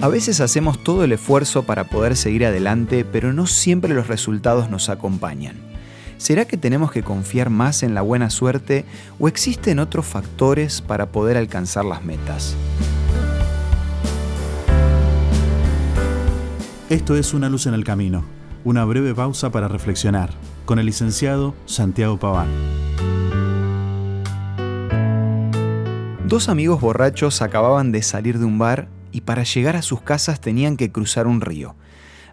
A veces hacemos todo el esfuerzo para poder seguir adelante, pero no siempre los resultados nos acompañan. ¿Será que tenemos que confiar más en la buena suerte o existen otros factores para poder alcanzar las metas? Esto es Una luz en el camino, una breve pausa para reflexionar, con el licenciado Santiago Paván. Dos amigos borrachos acababan de salir de un bar y para llegar a sus casas tenían que cruzar un río.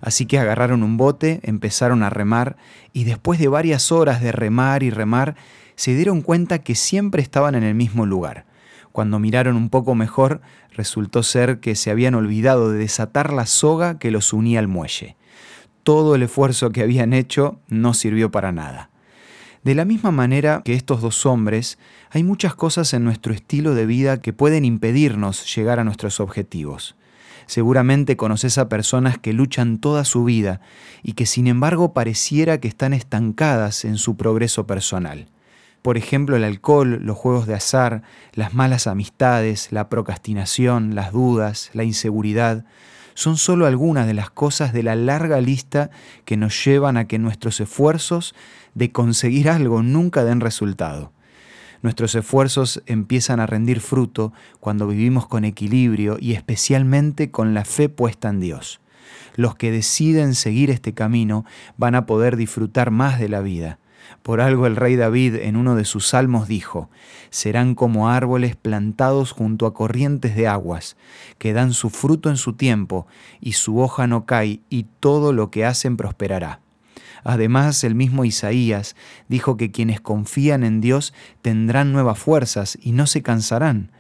Así que agarraron un bote, empezaron a remar y después de varias horas de remar y remar, se dieron cuenta que siempre estaban en el mismo lugar. Cuando miraron un poco mejor, resultó ser que se habían olvidado de desatar la soga que los unía al muelle. Todo el esfuerzo que habían hecho no sirvió para nada. De la misma manera que estos dos hombres, hay muchas cosas en nuestro estilo de vida que pueden impedirnos llegar a nuestros objetivos. Seguramente conoces a personas que luchan toda su vida y que sin embargo pareciera que están estancadas en su progreso personal. Por ejemplo, el alcohol, los juegos de azar, las malas amistades, la procrastinación, las dudas, la inseguridad, son solo algunas de las cosas de la larga lista que nos llevan a que nuestros esfuerzos de conseguir algo nunca den resultado. Nuestros esfuerzos empiezan a rendir fruto cuando vivimos con equilibrio y especialmente con la fe puesta en Dios. Los que deciden seguir este camino van a poder disfrutar más de la vida por algo el rey David en uno de sus salmos dijo, serán como árboles plantados junto a corrientes de aguas, que dan su fruto en su tiempo, y su hoja no cae, y todo lo que hacen prosperará. Además, el mismo Isaías dijo que quienes confían en Dios tendrán nuevas fuerzas y no se cansarán.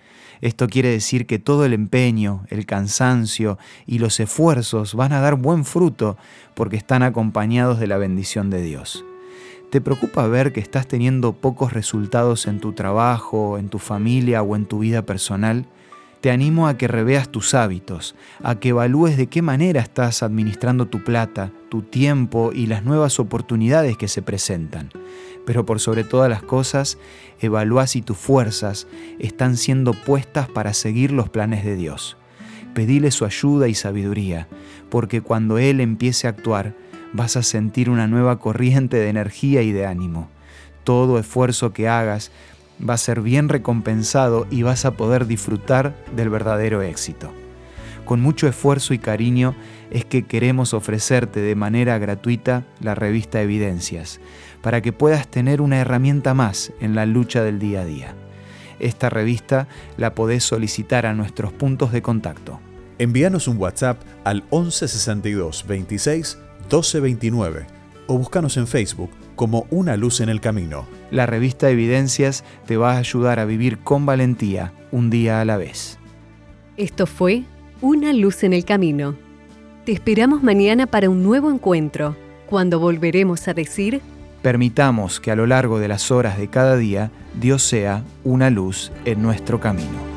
Esto quiere decir que todo el empeño, el cansancio y los esfuerzos van a dar buen fruto porque están acompañados de la bendición de Dios. ¿Te preocupa ver que estás teniendo pocos resultados en tu trabajo, en tu familia o en tu vida personal? Te animo a que reveas tus hábitos, a que evalúes de qué manera estás administrando tu plata, tu tiempo y las nuevas oportunidades que se presentan. Pero por sobre todas las cosas, evalúa si tus fuerzas están siendo puestas para seguir los planes de Dios. Pedile su ayuda y sabiduría, porque cuando Él empiece a actuar, vas a sentir una nueva corriente de energía y de ánimo. Todo esfuerzo que hagas va a ser bien recompensado y vas a poder disfrutar del verdadero éxito. Con mucho esfuerzo y cariño es que queremos ofrecerte de manera gratuita la revista Evidencias, para que puedas tener una herramienta más en la lucha del día a día. Esta revista la podés solicitar a nuestros puntos de contacto. Envíanos un WhatsApp al 1162 26 1229 o búscanos en Facebook como Una Luz en el Camino. La revista Evidencias te va a ayudar a vivir con valentía un día a la vez. Esto fue Una Luz en el Camino. Te esperamos mañana para un nuevo encuentro, cuando volveremos a decir... Permitamos que a lo largo de las horas de cada día Dios sea una luz en nuestro camino.